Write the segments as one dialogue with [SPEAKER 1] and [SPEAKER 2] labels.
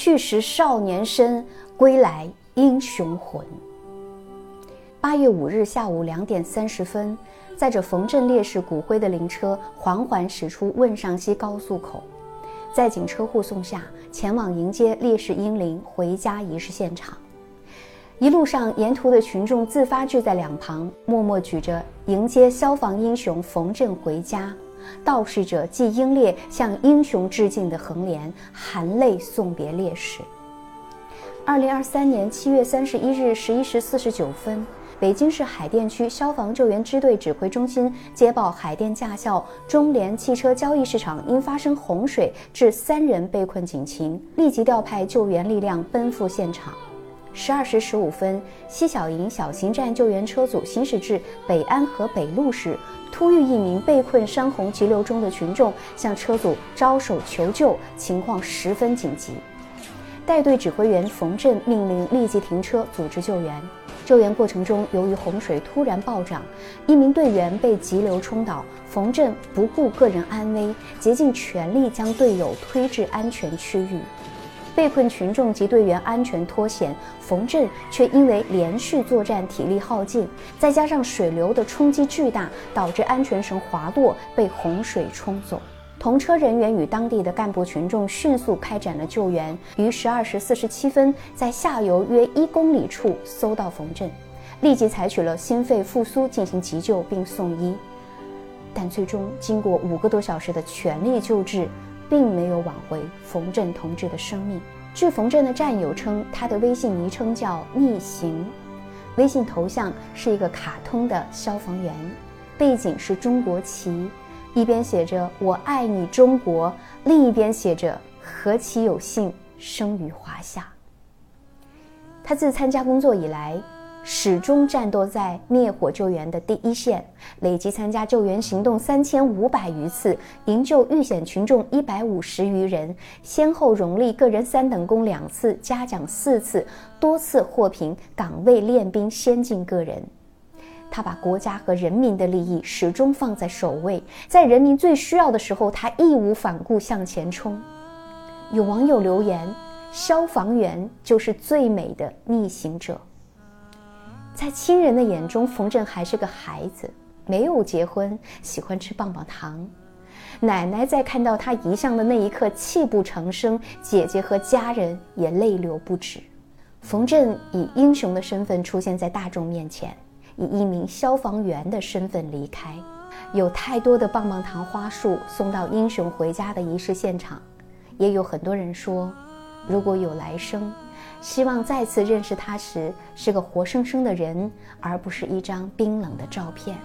[SPEAKER 1] 去时少年身，归来英雄魂。八月五日下午两点三十分，载着冯震烈士骨灰的灵车缓缓驶出汶上西高速口，在警车护送下，前往迎接烈士英灵回家仪式现场。一路上，沿途的群众自发聚在两旁，默默举着迎接消防英雄冯震回家，道示着继英烈向英雄致敬的横联，含泪送别烈士。二零二三年七月三十一日十一时四十九分，北京市海淀区消防救援支队指挥中心接报，海淀驾校中联汽车交易市场因发生洪水致三人被困警情，立即调派救援力量奔赴现场。十二时十五分，西小营小型站救援车组行驶至北安河北路时，突遇一名被困山洪急流中的群众，向车组招手求救，情况十分紧急。带队指挥员冯震命令立即停车组织救援。救援过程中，由于洪水突然暴涨，一名队员被急流冲倒，冯震不顾个人安危，竭尽全力将队友推至安全区域。被困群众及队员安全脱险，冯震却因为连续作战体力耗尽，再加上水流的冲击巨大，导致安全绳滑落，被洪水冲走。同车人员与当地的干部群众迅速开展了救援，于十二时四十七分在下游约一公里处搜到冯震，立即采取了心肺复苏进行急救并送医，但最终经过五个多小时的全力救治。并没有挽回冯震同志的生命。据冯震的战友称，他的微信昵称叫“逆行”，微信头像是一个卡通的消防员，背景是中国旗，一边写着“我爱你中国”，另一边写着“何其有幸生于华夏”。他自参加工作以来。始终战斗在灭火救援的第一线，累计参加救援行动三千五百余次，营救遇险群众一百五十余人，先后荣立个人三等功两次，嘉奖四次，多次获评岗位练兵先进个人。他把国家和人民的利益始终放在首位，在人民最需要的时候，他义无反顾向前冲。有网友留言：“消防员就是最美的逆行者。”在亲人的眼中，冯震还是个孩子，没有结婚，喜欢吃棒棒糖。奶奶在看到他遗像的那一刻泣不成声，姐姐和家人也泪流不止。冯震以英雄的身份出现在大众面前，以一名消防员的身份离开。有太多的棒棒糖花束送到英雄回家的仪式现场，也有很多人说，如果有来生。希望再次认识他时是个活生生的人，而不是一张冰冷的照片。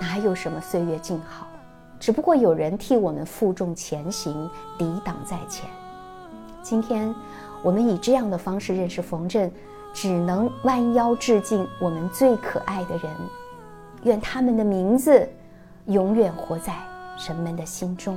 [SPEAKER 1] 哪有什么岁月静好，只不过有人替我们负重前行，抵挡在前。今天，我们以这样的方式认识冯震，只能弯腰致敬我们最可爱的人。愿他们的名字永远活在人们的心中。